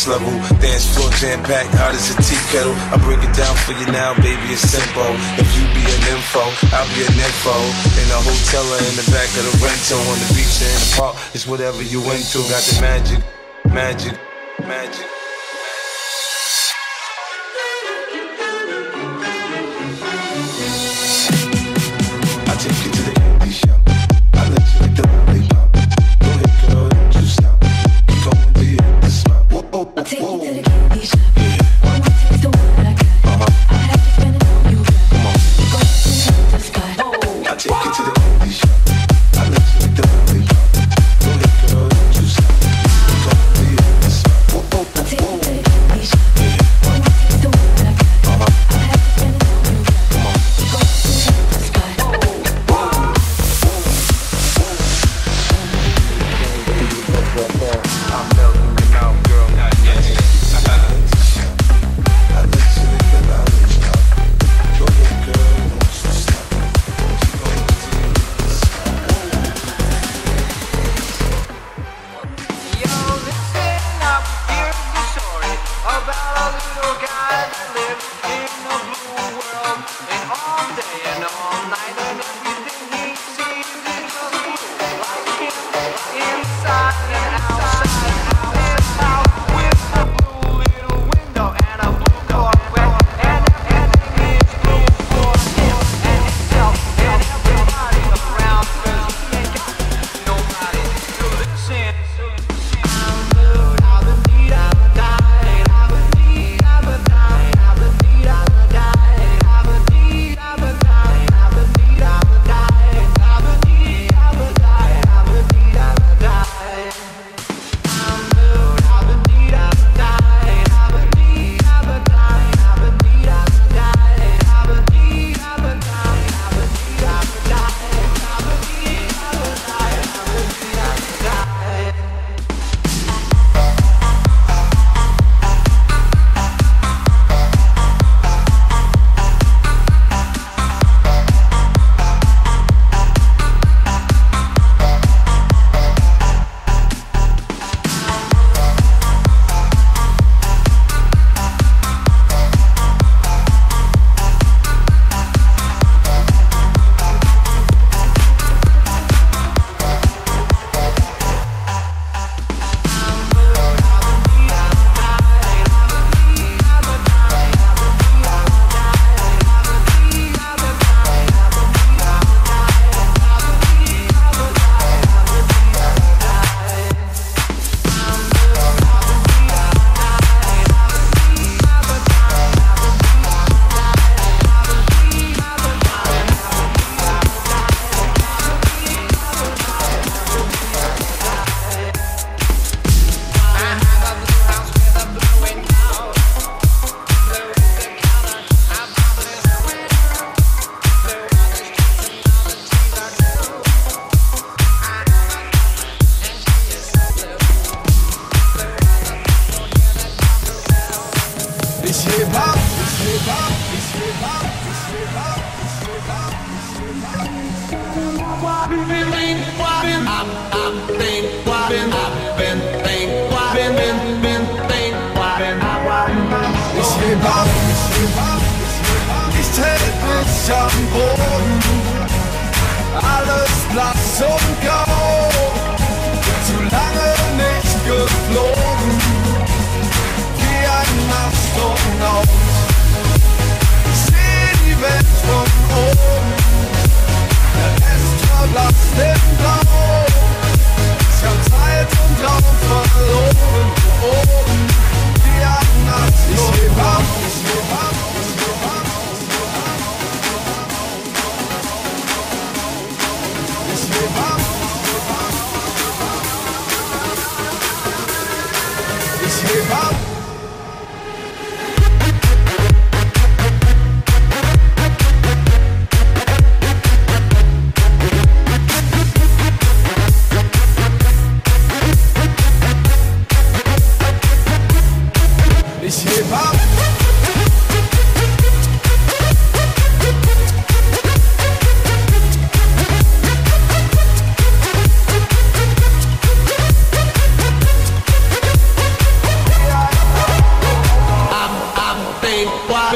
next level. Dance floor jam packed, hot as a tea kettle. I break it down for you now, baby, it's simple. If you be an info, I'll be an info. In a hotel or in the back of the rental, on the beach or in the park, it's whatever you into. Got the magic, magic, magic.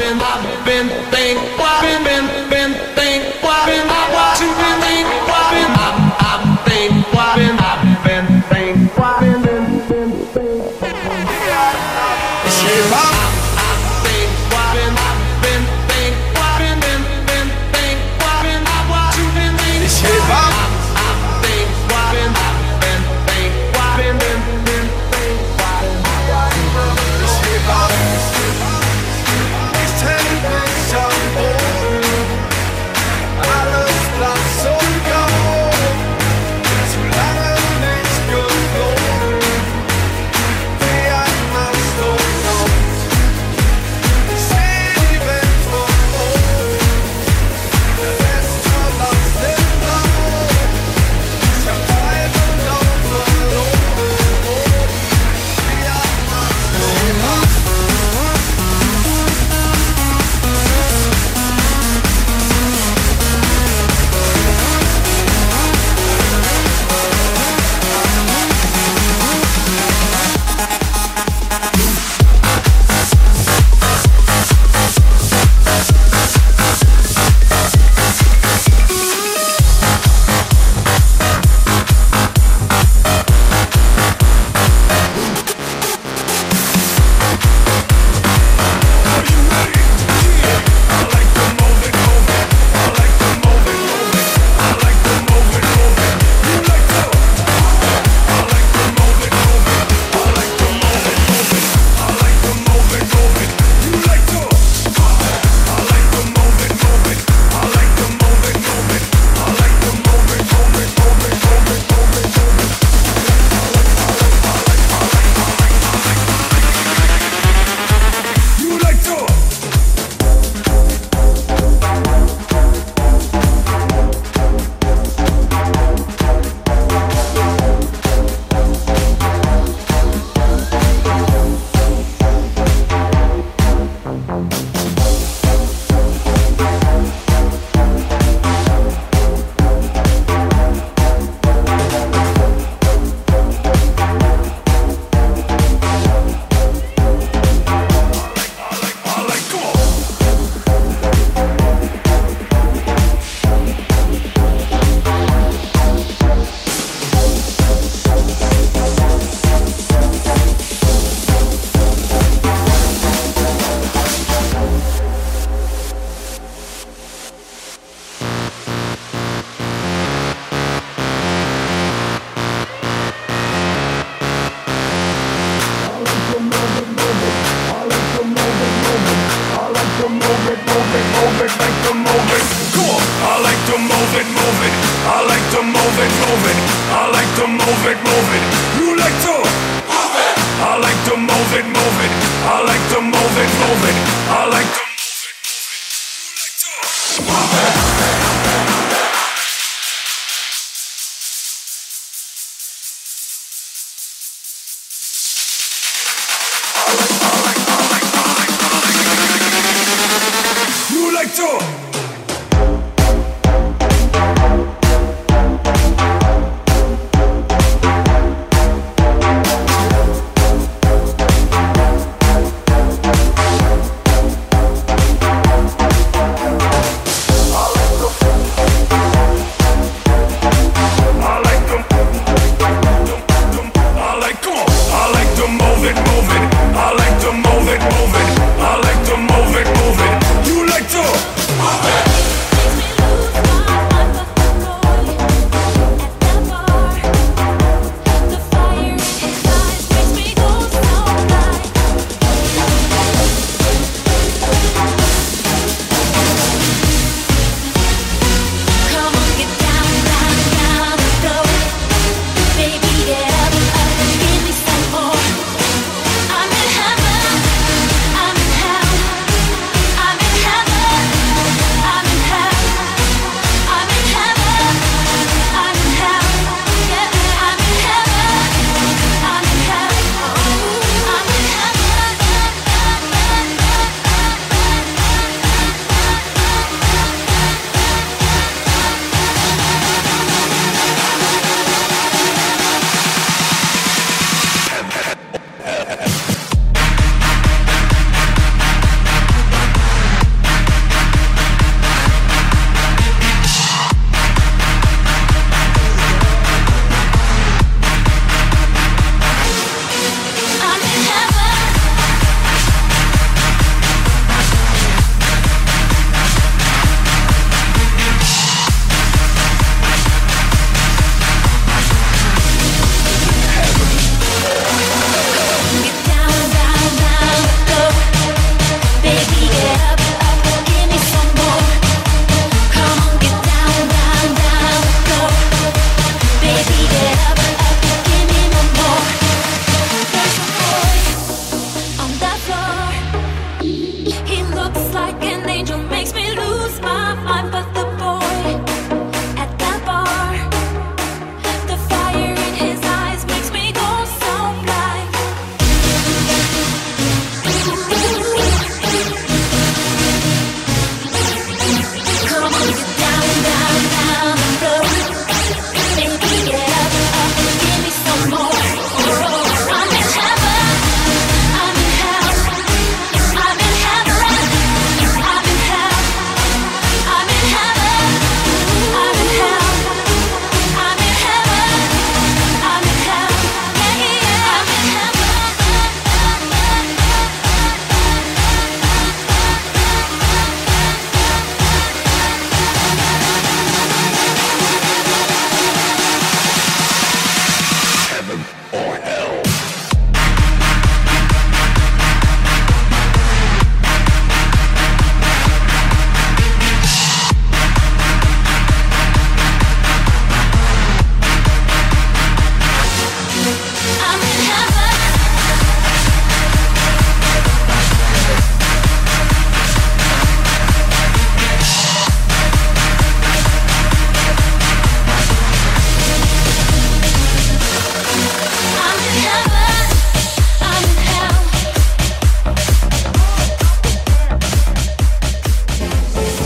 And I've been thinking.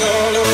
all over.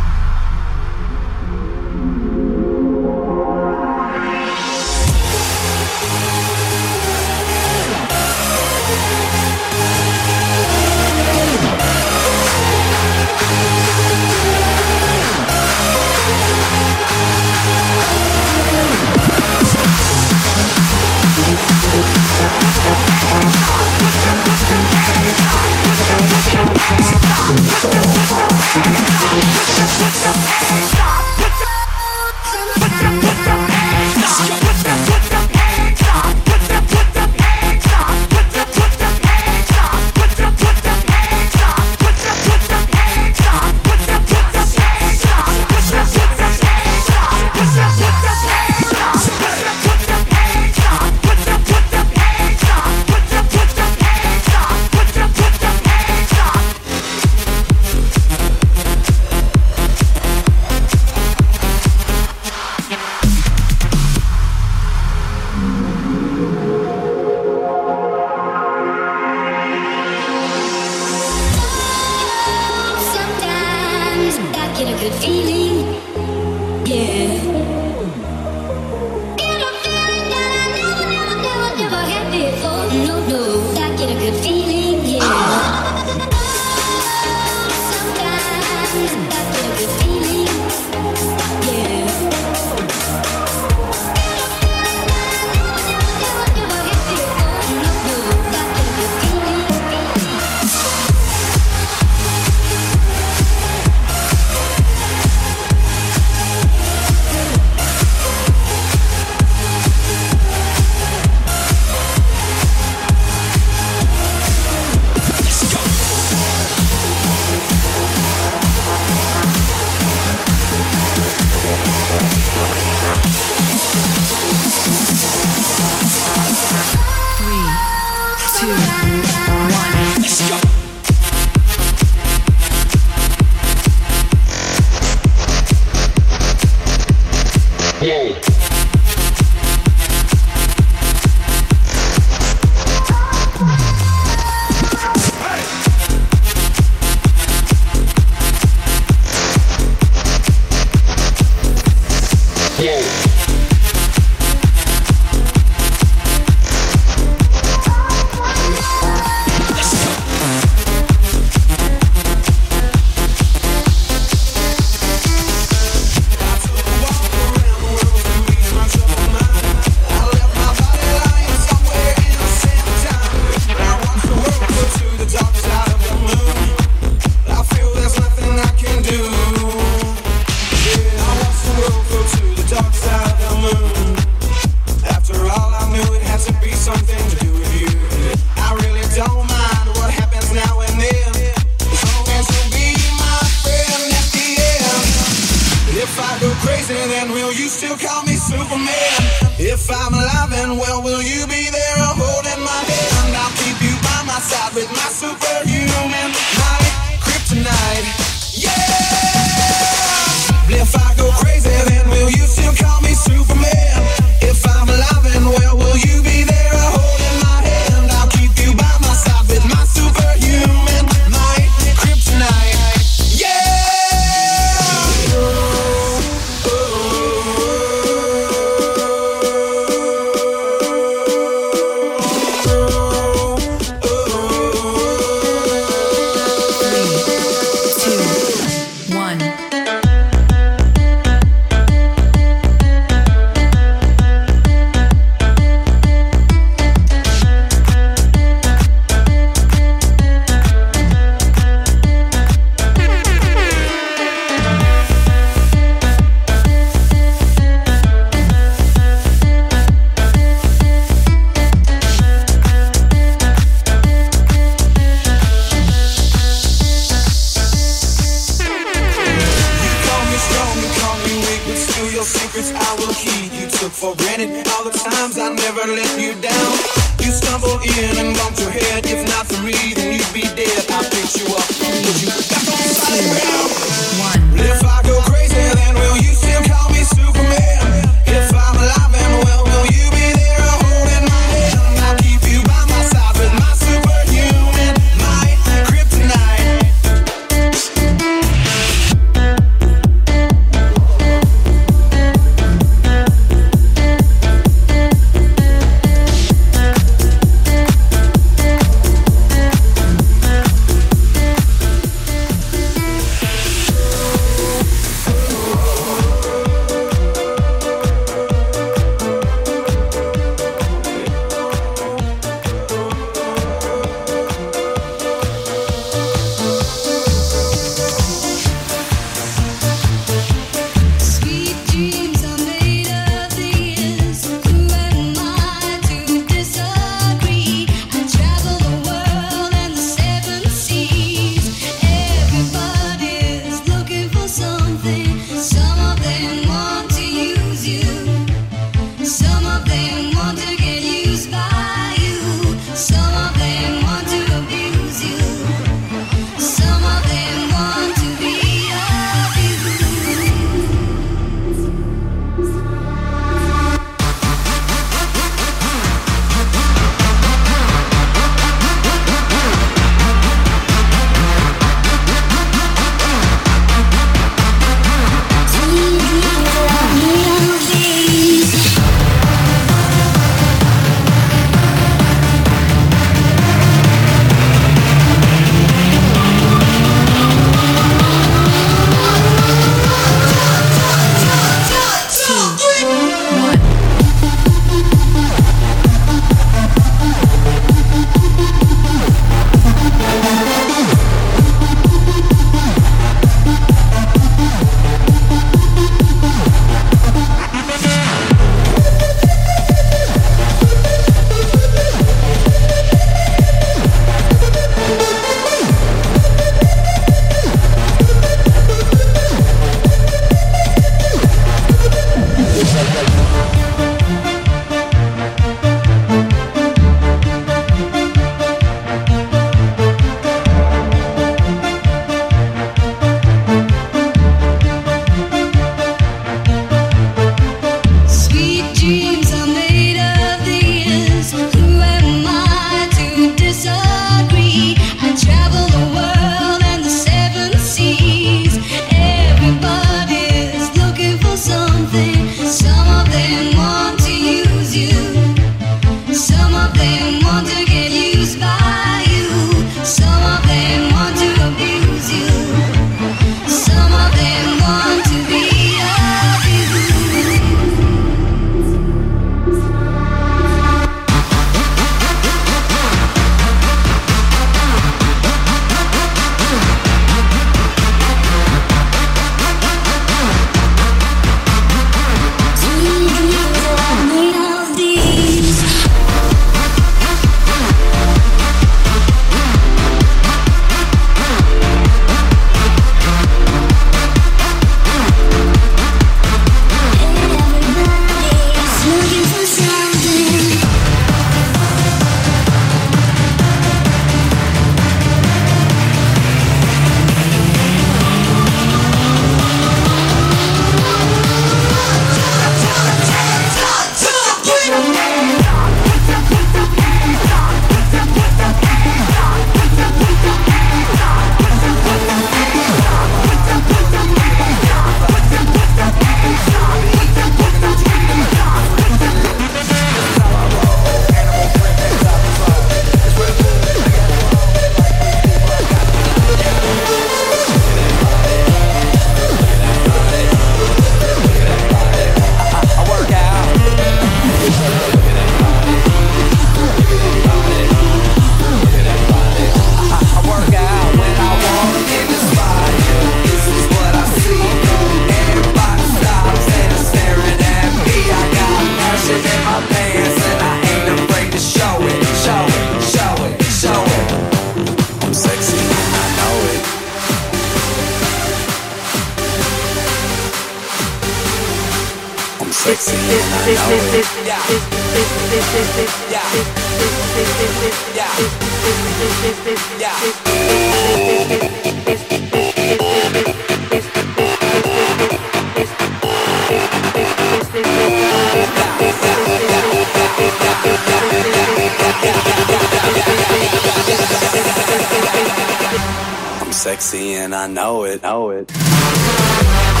Sexy and I know it. Know it.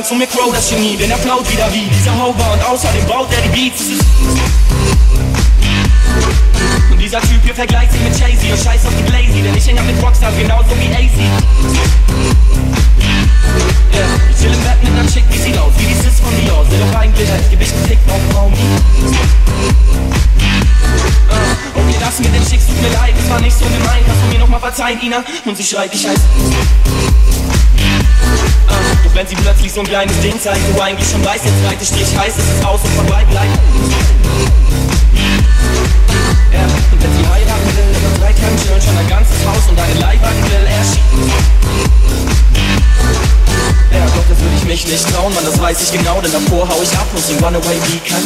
Sagen zu mir Crow das Genie, denn er float wieder wie dieser Hover und außerdem baut er die Beats. Es und dieser Typ hier vergleicht sich mit Jay-Z und scheiß auf die Blazy, denn ich häng ab mit Rockstars genauso wie AC. Yeah, ich chill im Bett mit ner Chick, wie sieht aus, wie die Sis von Dior. Sind doch eigentlich, ich geb ich einen Tick auf Raum. Uh, okay, das mit den Chicks tut mir leid, das war nicht so gemein. Kannst du mir nochmal verzeihen, Ina? Und sie schreit, ich heiß. Uh, doch wenn sie plötzlich so ein kleines Ding zeigt, du eigentlich schon weißt, der zweite Strich heißt, es ist aus und vorbei bleibt. Ja, und wenn sie heiraten will, dann drei Tagen chillen schon ein ganzes Haus und eine Leihwagen will er. Ja, doch das würde ich mich nicht trauen, man, das weiß ich genau, denn davor hau ich ab und sing Runaway wie kann.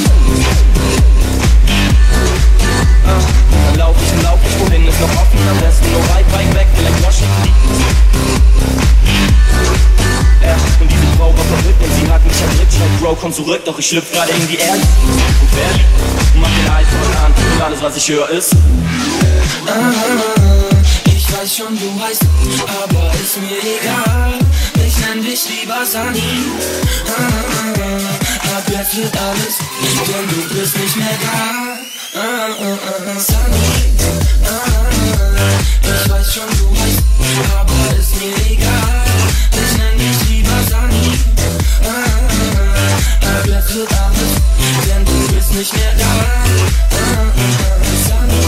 Ah, lauf ich wohin ist noch offen, am besten nur weit, weit weg, vielleicht Washington Ja, und diese Frau war verrückt und sie hat mich ergriffen, schreit Bro, komm zurück, doch ich schlüpf gerade in die Erde. Und wer liegt macht den iPhone an und alles, was ich höre, ist Ah, ich weiß schon, du weißt, aber ist mir egal. Ich nenn dich lieber. Ah, ab jetzt wird alles, denn du bist nicht mehr da. Ah, ah, ah. Ah, ich weiß schon, du weißt, aber ist mir egal. Ich nenn dich lieber Sunny. Ah, jetzt wird alles, denn du bist nicht mehr da. Ah, ah, ah, Sunny.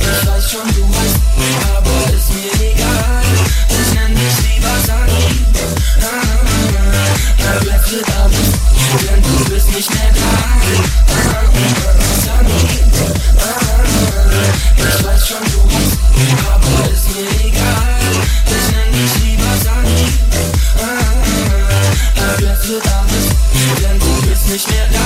Ich weiß schon, du weißt, aber ist mir egal. Ich nenn dich lieber Sunny. Ah, jetzt wird alles, denn du bist nicht mehr da. Wird alles, denn du bist nicht mehr da.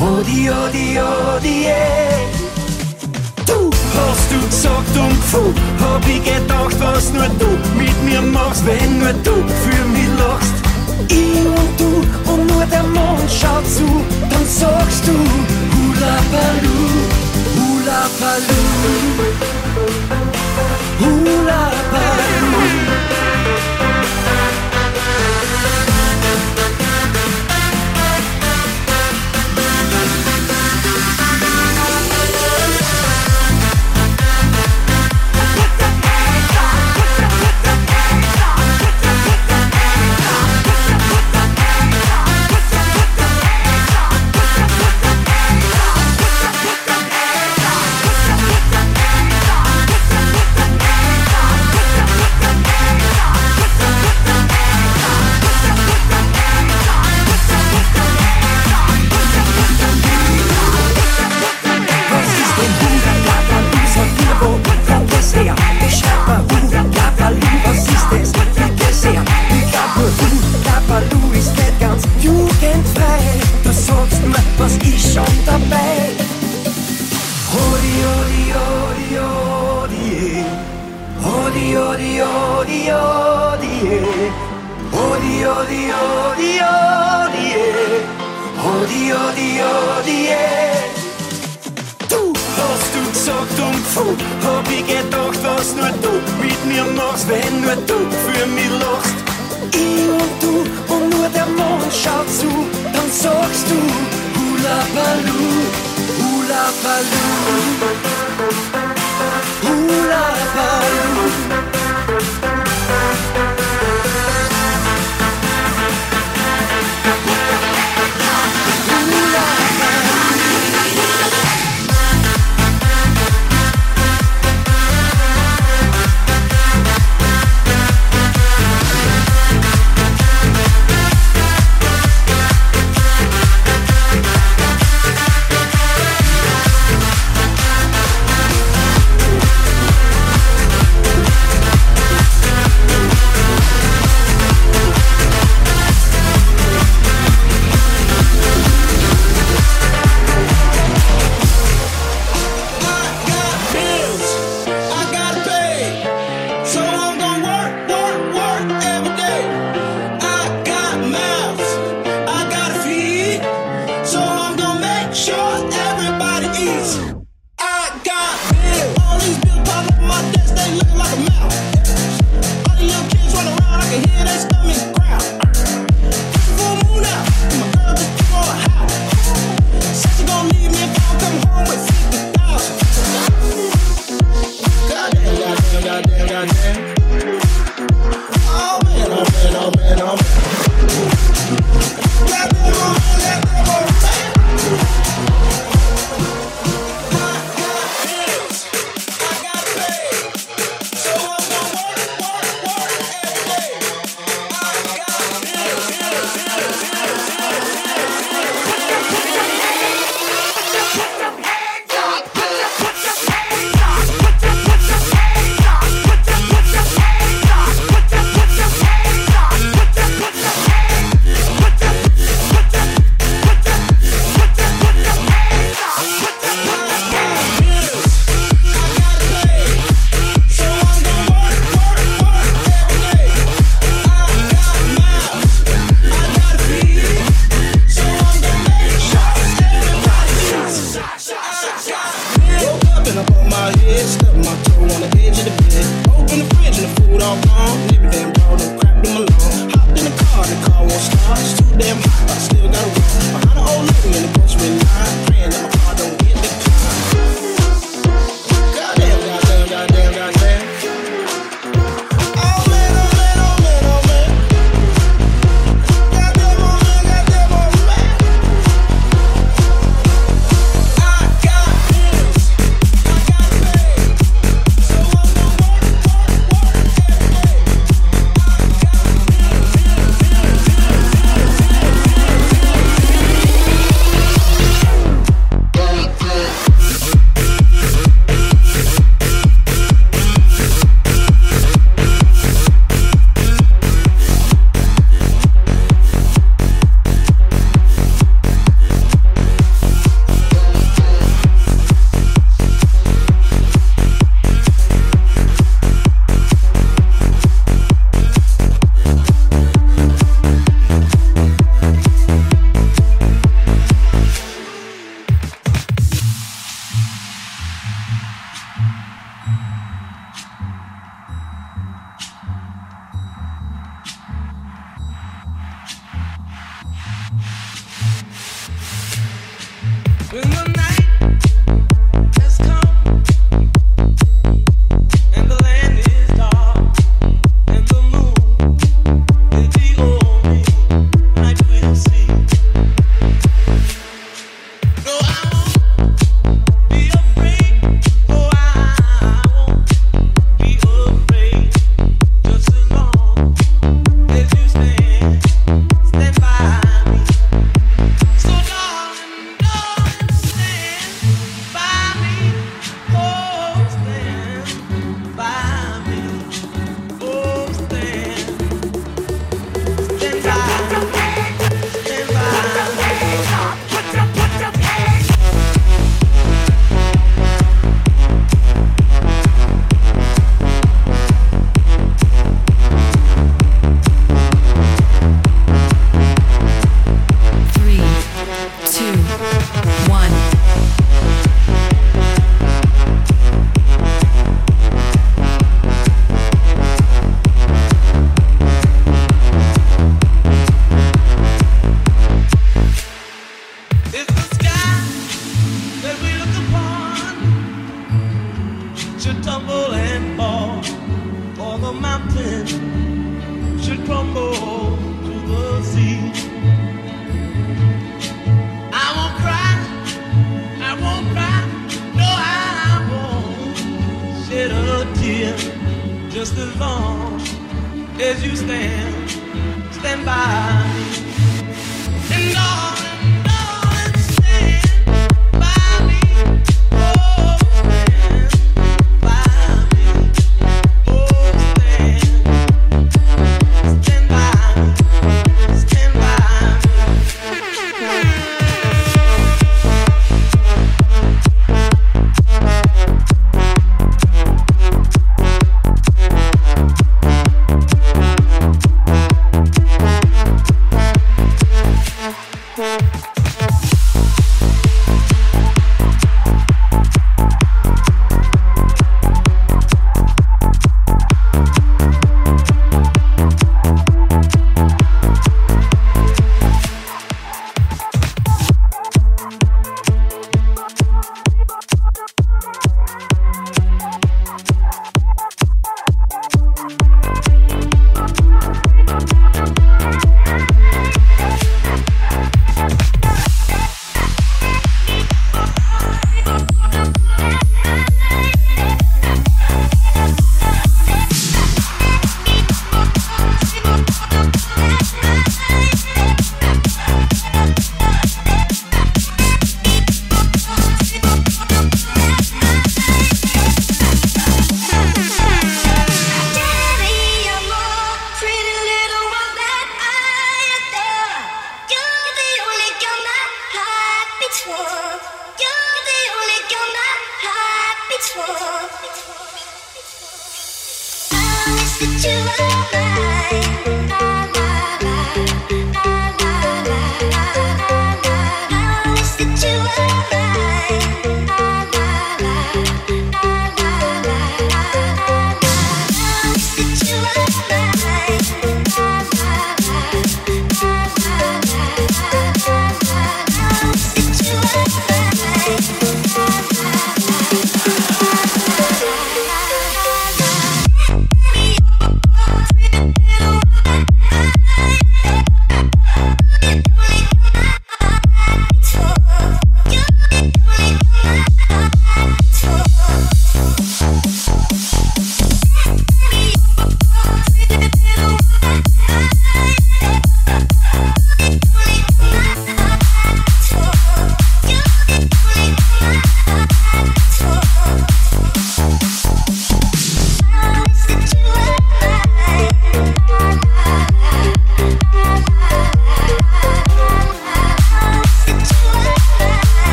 Odi, odi, odi, eh. Du hast du gesagt und gefühlt, hab ich gedacht, was nur du mit mir machst, wenn nur du für mich lachst. Ich und du und nur der Mond schaut zu, dann sagst du Hula Baloo, Hula Baloo, Hula Baloo.